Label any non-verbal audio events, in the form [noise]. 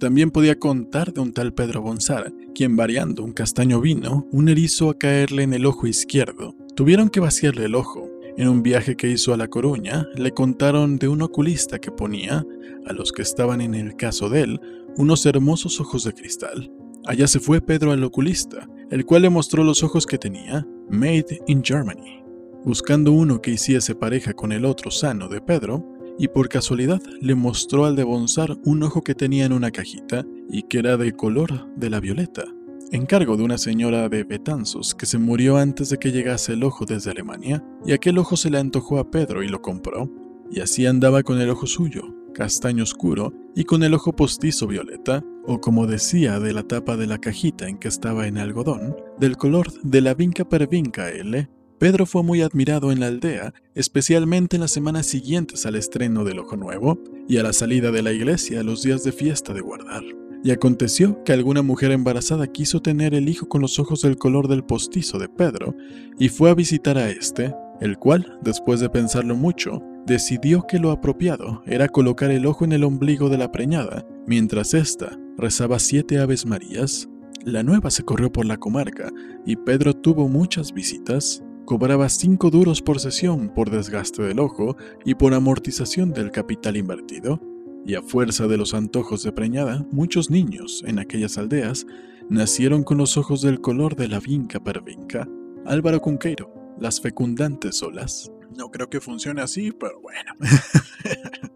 También podía contar de un tal Pedro Bonzara, quien variando un castaño vino, un erizo a caerle en el ojo izquierdo. Tuvieron que vaciarle el ojo. En un viaje que hizo a La Coruña, le contaron de un oculista que ponía, a los que estaban en el caso de él, unos hermosos ojos de cristal. Allá se fue Pedro al oculista, el cual le mostró los ojos que tenía, made in Germany, buscando uno que hiciese pareja con el otro sano de Pedro, y por casualidad le mostró al de Bonsar un ojo que tenía en una cajita y que era de color de la violeta, encargo de una señora de Betanzos que se murió antes de que llegase el ojo desde Alemania, y aquel ojo se le antojó a Pedro y lo compró, y así andaba con el ojo suyo, castaño oscuro, y con el ojo postizo violeta, o como decía de la tapa de la cajita en que estaba en algodón, del color de la vinca per vinca L, Pedro fue muy admirado en la aldea, especialmente en las semanas siguientes al estreno del Ojo Nuevo y a la salida de la iglesia los días de fiesta de guardar. Y aconteció que alguna mujer embarazada quiso tener el hijo con los ojos del color del postizo de Pedro, y fue a visitar a este, el cual, después de pensarlo mucho, decidió que lo apropiado era colocar el ojo en el ombligo de la preñada, mientras ésta rezaba siete aves marías. La nueva se corrió por la comarca, y Pedro tuvo muchas visitas, cobraba 5 duros por sesión por desgaste del ojo y por amortización del capital invertido, y a fuerza de los antojos de preñada, muchos niños en aquellas aldeas nacieron con los ojos del color de la vinca per vinca. Álvaro Cunqueiro, las fecundantes olas. No creo que funcione así, pero bueno. [laughs]